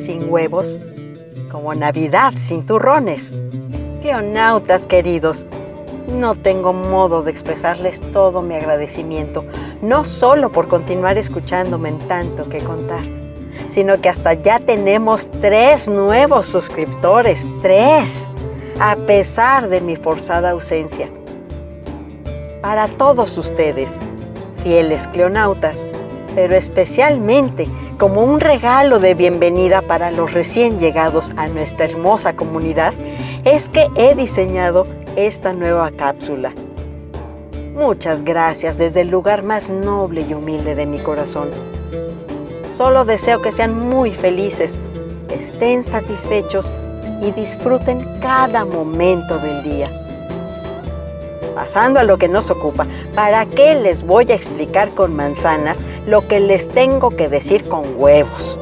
Sin huevos, como Navidad sin turrones. Cleonautas queridos, no tengo modo de expresarles todo mi agradecimiento, no solo por continuar escuchándome en tanto que contar, sino que hasta ya tenemos tres nuevos suscriptores, tres, a pesar de mi forzada ausencia. Para todos ustedes, fieles cleonautas, pero especialmente como un regalo de bienvenida para los recién llegados a nuestra hermosa comunidad, es que he diseñado esta nueva cápsula. Muchas gracias desde el lugar más noble y humilde de mi corazón. Solo deseo que sean muy felices, estén satisfechos y disfruten cada momento del día. Pasando a lo que nos ocupa, ¿para qué les voy a explicar con manzanas lo que les tengo que decir con huevos?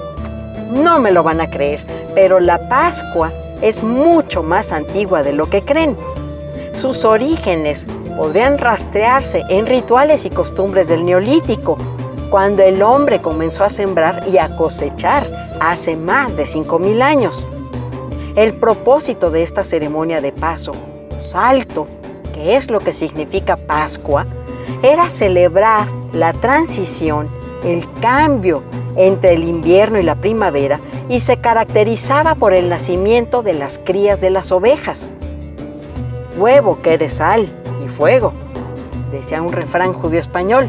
No me lo van a creer, pero la Pascua es mucho más antigua de lo que creen. Sus orígenes podrían rastrearse en rituales y costumbres del Neolítico, cuando el hombre comenzó a sembrar y a cosechar hace más de 5.000 años. El propósito de esta ceremonia de paso, salto, que es lo que significa Pascua, era celebrar la transición, el cambio entre el invierno y la primavera y se caracterizaba por el nacimiento de las crías de las ovejas. Huevo que eres sal y fuego, decía un refrán judío español.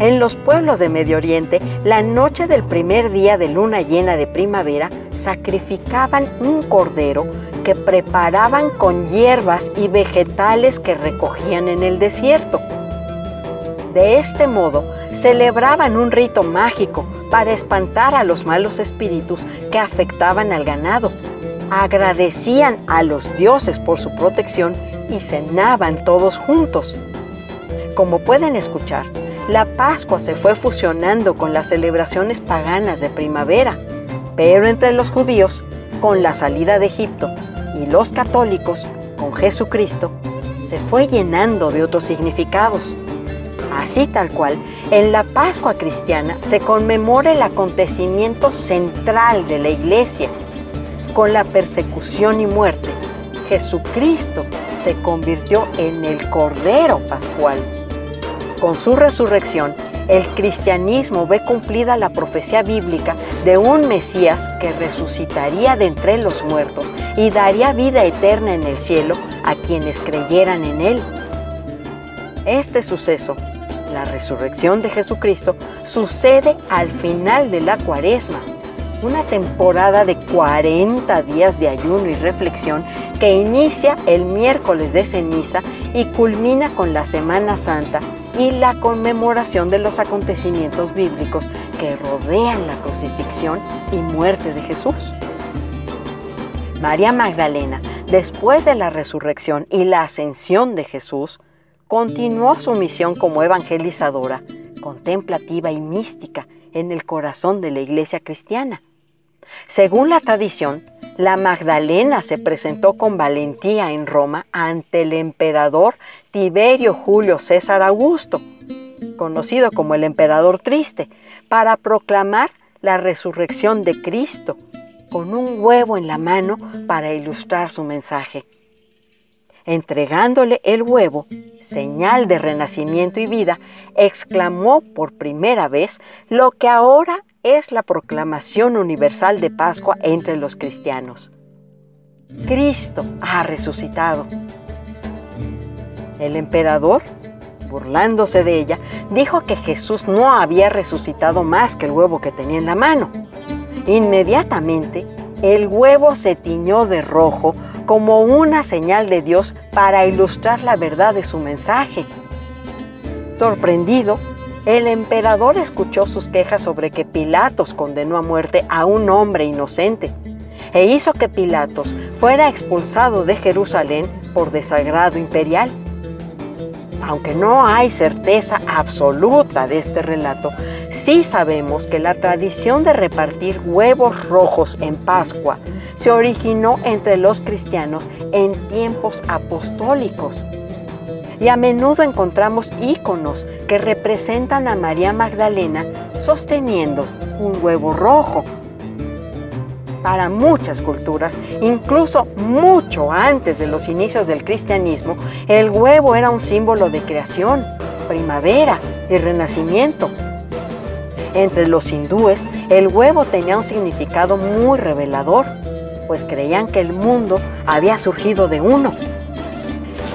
En los pueblos de Medio Oriente, la noche del primer día de luna llena de primavera, sacrificaban un cordero preparaban con hierbas y vegetales que recogían en el desierto. De este modo, celebraban un rito mágico para espantar a los malos espíritus que afectaban al ganado. Agradecían a los dioses por su protección y cenaban todos juntos. Como pueden escuchar, la Pascua se fue fusionando con las celebraciones paganas de primavera, pero entre los judíos, con la salida de Egipto, y los católicos, con Jesucristo, se fue llenando de otros significados. Así tal cual, en la Pascua cristiana se conmemora el acontecimiento central de la iglesia. Con la persecución y muerte, Jesucristo se convirtió en el Cordero Pascual. Con su resurrección, el cristianismo ve cumplida la profecía bíblica de un Mesías que resucitaría de entre los muertos y daría vida eterna en el cielo a quienes creyeran en él. Este suceso, la resurrección de Jesucristo, sucede al final de la cuaresma, una temporada de 40 días de ayuno y reflexión que inicia el miércoles de ceniza y culmina con la Semana Santa y la conmemoración de los acontecimientos bíblicos que rodean la crucifixión y muerte de Jesús. María Magdalena, después de la resurrección y la ascensión de Jesús, continuó su misión como evangelizadora, contemplativa y mística en el corazón de la iglesia cristiana. Según la tradición, la Magdalena se presentó con valentía en Roma ante el emperador Tiberio Julio César Augusto, conocido como el emperador triste, para proclamar la resurrección de Cristo, con un huevo en la mano para ilustrar su mensaje. Entregándole el huevo, señal de renacimiento y vida, exclamó por primera vez lo que ahora es la proclamación universal de Pascua entre los cristianos. Cristo ha resucitado. El emperador, burlándose de ella, dijo que Jesús no había resucitado más que el huevo que tenía en la mano. Inmediatamente, el huevo se tiñó de rojo como una señal de Dios para ilustrar la verdad de su mensaje. Sorprendido, el emperador escuchó sus quejas sobre que Pilatos condenó a muerte a un hombre inocente e hizo que Pilatos fuera expulsado de Jerusalén por desagrado imperial. Aunque no hay certeza absoluta de este relato, sí sabemos que la tradición de repartir huevos rojos en Pascua se originó entre los cristianos en tiempos apostólicos y a menudo encontramos íconos que representan a María Magdalena sosteniendo un huevo rojo. Para muchas culturas, incluso mucho antes de los inicios del cristianismo, el huevo era un símbolo de creación, primavera y renacimiento. Entre los hindúes, el huevo tenía un significado muy revelador, pues creían que el mundo había surgido de uno.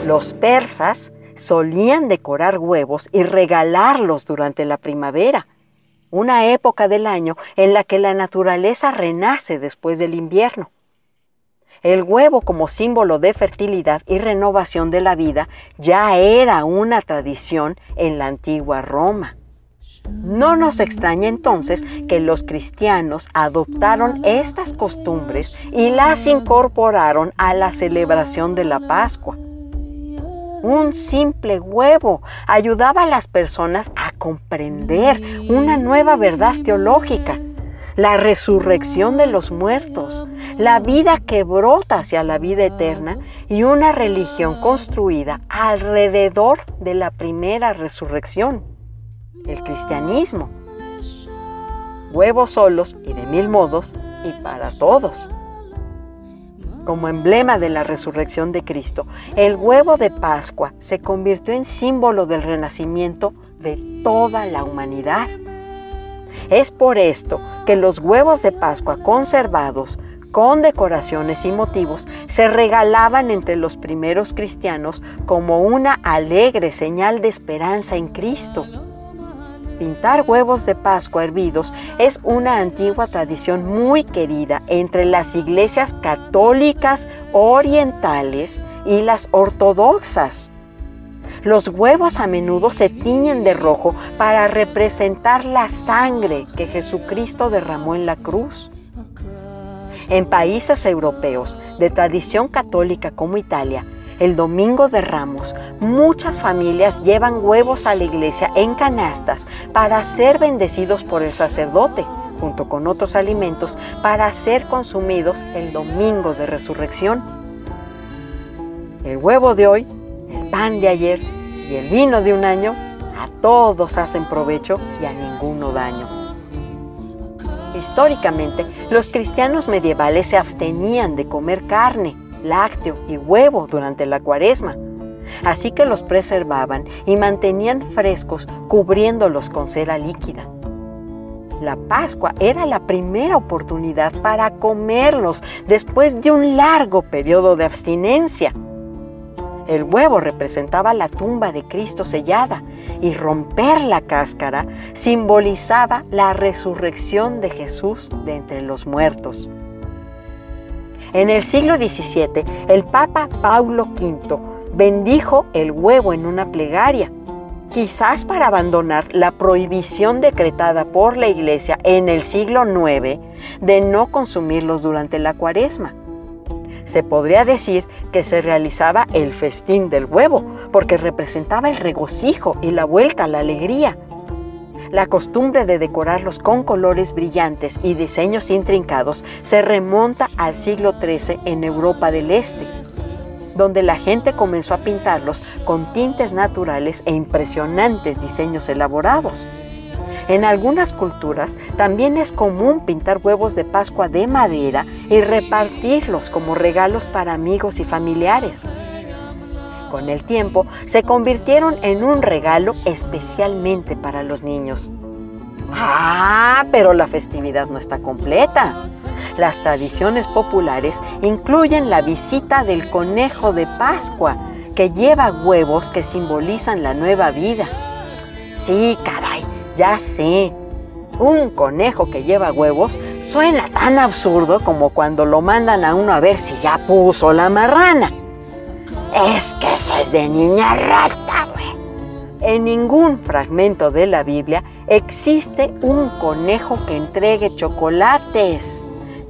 Los persas solían decorar huevos y regalarlos durante la primavera, una época del año en la que la naturaleza renace después del invierno. El huevo como símbolo de fertilidad y renovación de la vida ya era una tradición en la antigua Roma. No nos extraña entonces que los cristianos adoptaron estas costumbres y las incorporaron a la celebración de la Pascua un simple huevo ayudaba a las personas a comprender una nueva verdad teológica, la resurrección de los muertos, la vida que brota hacia la vida eterna y una religión construida alrededor de la primera resurrección, el cristianismo. Huevos solos y de mil modos y para todos como emblema de la resurrección de Cristo, el huevo de Pascua se convirtió en símbolo del renacimiento de toda la humanidad. Es por esto que los huevos de Pascua conservados con decoraciones y motivos se regalaban entre los primeros cristianos como una alegre señal de esperanza en Cristo pintar huevos de Pascua hervidos es una antigua tradición muy querida entre las iglesias católicas orientales y las ortodoxas. Los huevos a menudo se tiñen de rojo para representar la sangre que Jesucristo derramó en la cruz. En países europeos de tradición católica como Italia, el domingo de Ramos, muchas familias llevan huevos a la iglesia en canastas para ser bendecidos por el sacerdote, junto con otros alimentos, para ser consumidos el domingo de resurrección. El huevo de hoy, el pan de ayer y el vino de un año, a todos hacen provecho y a ninguno daño. Históricamente, los cristianos medievales se abstenían de comer carne lácteo y huevo durante la cuaresma. Así que los preservaban y mantenían frescos cubriéndolos con cera líquida. La Pascua era la primera oportunidad para comerlos después de un largo periodo de abstinencia. El huevo representaba la tumba de Cristo sellada y romper la cáscara simbolizaba la resurrección de Jesús de entre los muertos. En el siglo XVII, el Papa Paulo V bendijo el huevo en una plegaria, quizás para abandonar la prohibición decretada por la Iglesia en el siglo IX de no consumirlos durante la cuaresma. Se podría decir que se realizaba el festín del huevo, porque representaba el regocijo y la vuelta a la alegría. La costumbre de decorarlos con colores brillantes y diseños intrincados se remonta al siglo XIII en Europa del Este, donde la gente comenzó a pintarlos con tintes naturales e impresionantes diseños elaborados. En algunas culturas también es común pintar huevos de Pascua de madera y repartirlos como regalos para amigos y familiares con el tiempo se convirtieron en un regalo especialmente para los niños. Ah, pero la festividad no está completa. Las tradiciones populares incluyen la visita del conejo de Pascua, que lleva huevos que simbolizan la nueva vida. Sí, caray, ya sé. Un conejo que lleva huevos suena tan absurdo como cuando lo mandan a uno a ver si ya puso la marrana. Es que eso es de niña rata, güey. En ningún fragmento de la Biblia existe un conejo que entregue chocolates.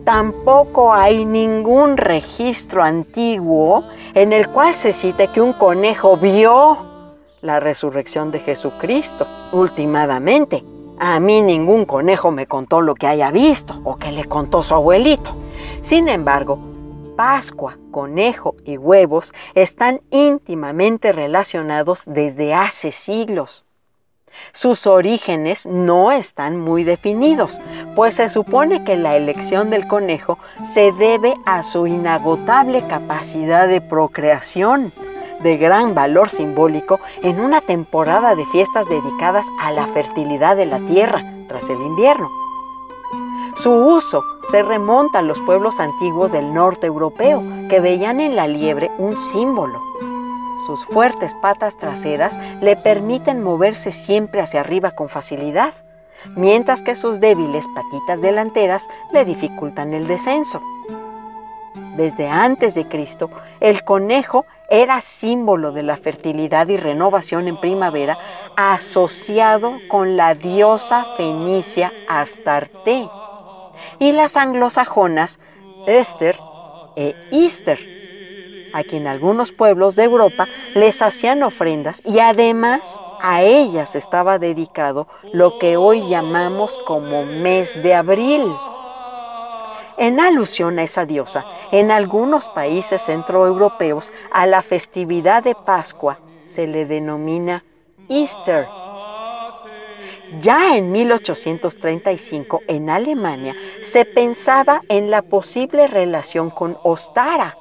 Tampoco hay ningún registro antiguo en el cual se cite que un conejo vio la resurrección de Jesucristo. Últimamente, a mí ningún conejo me contó lo que haya visto o que le contó su abuelito. Sin embargo, Pascua, conejo y huevos están íntimamente relacionados desde hace siglos. Sus orígenes no están muy definidos, pues se supone que la elección del conejo se debe a su inagotable capacidad de procreación, de gran valor simbólico en una temporada de fiestas dedicadas a la fertilidad de la tierra tras el invierno. Su uso se remonta a los pueblos antiguos del norte europeo, que veían en la liebre un símbolo. Sus fuertes patas traseras le permiten moverse siempre hacia arriba con facilidad, mientras que sus débiles patitas delanteras le dificultan el descenso. Desde antes de Cristo, el conejo era símbolo de la fertilidad y renovación en primavera asociado con la diosa fenicia Astarte y las anglosajonas Esther e Easter, a quien algunos pueblos de Europa les hacían ofrendas y además a ellas estaba dedicado lo que hoy llamamos como mes de abril. En alusión a esa diosa, en algunos países centroeuropeos a la festividad de Pascua se le denomina Easter ya en 1835 en Alemania se pensaba en la posible relación con Ostara,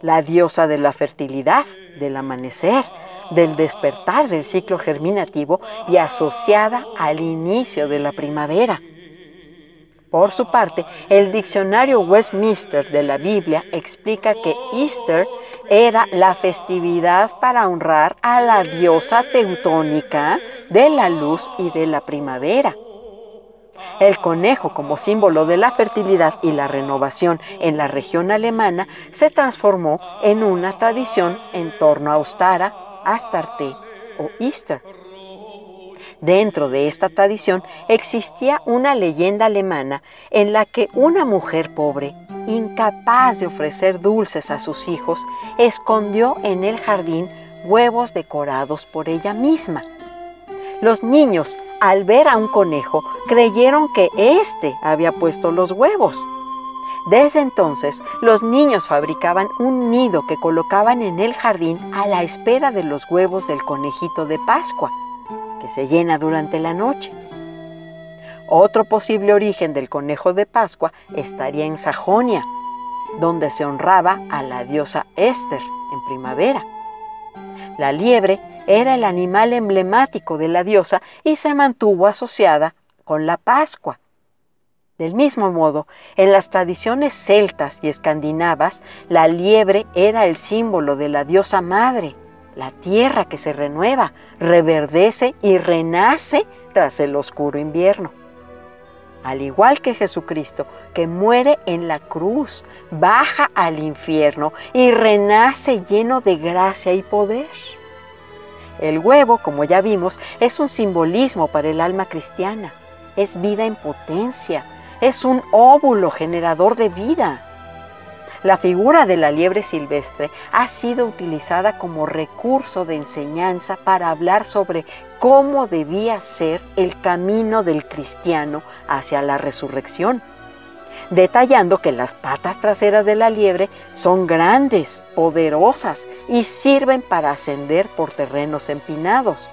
la diosa de la fertilidad, del amanecer, del despertar del ciclo germinativo y asociada al inicio de la primavera. Por su parte, el diccionario Westminster de la Biblia explica que Easter era la festividad para honrar a la diosa teutónica de la luz y de la primavera. El conejo como símbolo de la fertilidad y la renovación en la región alemana se transformó en una tradición en torno a Ostara, Astarte o Easter. Dentro de esta tradición existía una leyenda alemana en la que una mujer pobre, incapaz de ofrecer dulces a sus hijos, escondió en el jardín huevos decorados por ella misma. Los niños, al ver a un conejo, creyeron que éste había puesto los huevos. Desde entonces, los niños fabricaban un nido que colocaban en el jardín a la espera de los huevos del conejito de Pascua se llena durante la noche. Otro posible origen del conejo de Pascua estaría en Sajonia, donde se honraba a la diosa Esther en primavera. La liebre era el animal emblemático de la diosa y se mantuvo asociada con la Pascua. Del mismo modo, en las tradiciones celtas y escandinavas, la liebre era el símbolo de la diosa madre la tierra que se renueva, reverdece y renace tras el oscuro invierno. Al igual que Jesucristo, que muere en la cruz, baja al infierno y renace lleno de gracia y poder. El huevo, como ya vimos, es un simbolismo para el alma cristiana. Es vida en potencia, es un óvulo generador de vida. La figura de la liebre silvestre ha sido utilizada como recurso de enseñanza para hablar sobre cómo debía ser el camino del cristiano hacia la resurrección, detallando que las patas traseras de la liebre son grandes, poderosas y sirven para ascender por terrenos empinados.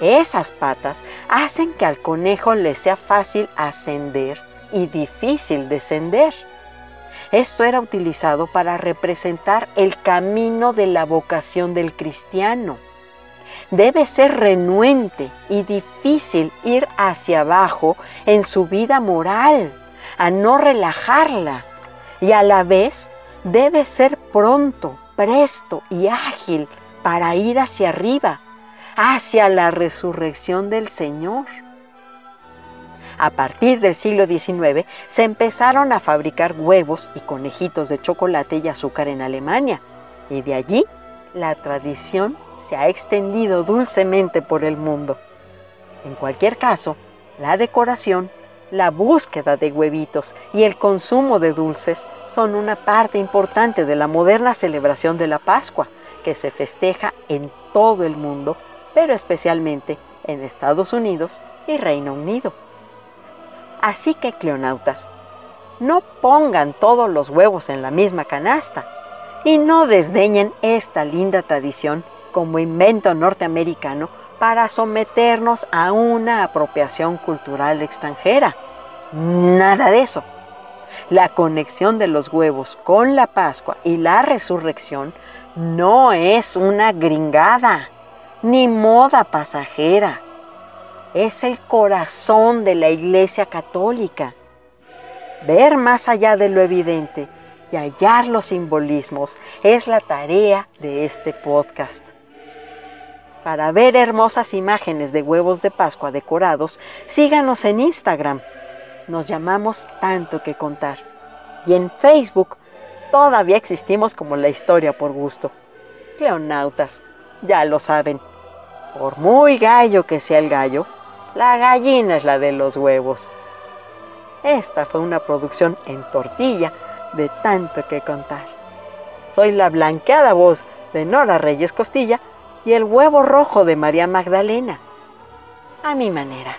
Esas patas hacen que al conejo le sea fácil ascender y difícil descender. Esto era utilizado para representar el camino de la vocación del cristiano. Debe ser renuente y difícil ir hacia abajo en su vida moral, a no relajarla, y a la vez debe ser pronto, presto y ágil para ir hacia arriba, hacia la resurrección del Señor. A partir del siglo XIX se empezaron a fabricar huevos y conejitos de chocolate y azúcar en Alemania y de allí la tradición se ha extendido dulcemente por el mundo. En cualquier caso, la decoración, la búsqueda de huevitos y el consumo de dulces son una parte importante de la moderna celebración de la Pascua, que se festeja en todo el mundo, pero especialmente en Estados Unidos y Reino Unido. Así que, cleonautas, no pongan todos los huevos en la misma canasta y no desdeñen esta linda tradición como invento norteamericano para someternos a una apropiación cultural extranjera. Nada de eso. La conexión de los huevos con la Pascua y la resurrección no es una gringada, ni moda pasajera. Es el corazón de la Iglesia Católica. Ver más allá de lo evidente y hallar los simbolismos es la tarea de este podcast. Para ver hermosas imágenes de huevos de Pascua decorados, síganos en Instagram. Nos llamamos Tanto que Contar. Y en Facebook todavía existimos como la historia por gusto. Cleonautas, ya lo saben. Por muy gallo que sea el gallo, la gallina es la de los huevos. Esta fue una producción en tortilla de tanto que contar. Soy la blanqueada voz de Nora Reyes Costilla y el huevo rojo de María Magdalena. A mi manera.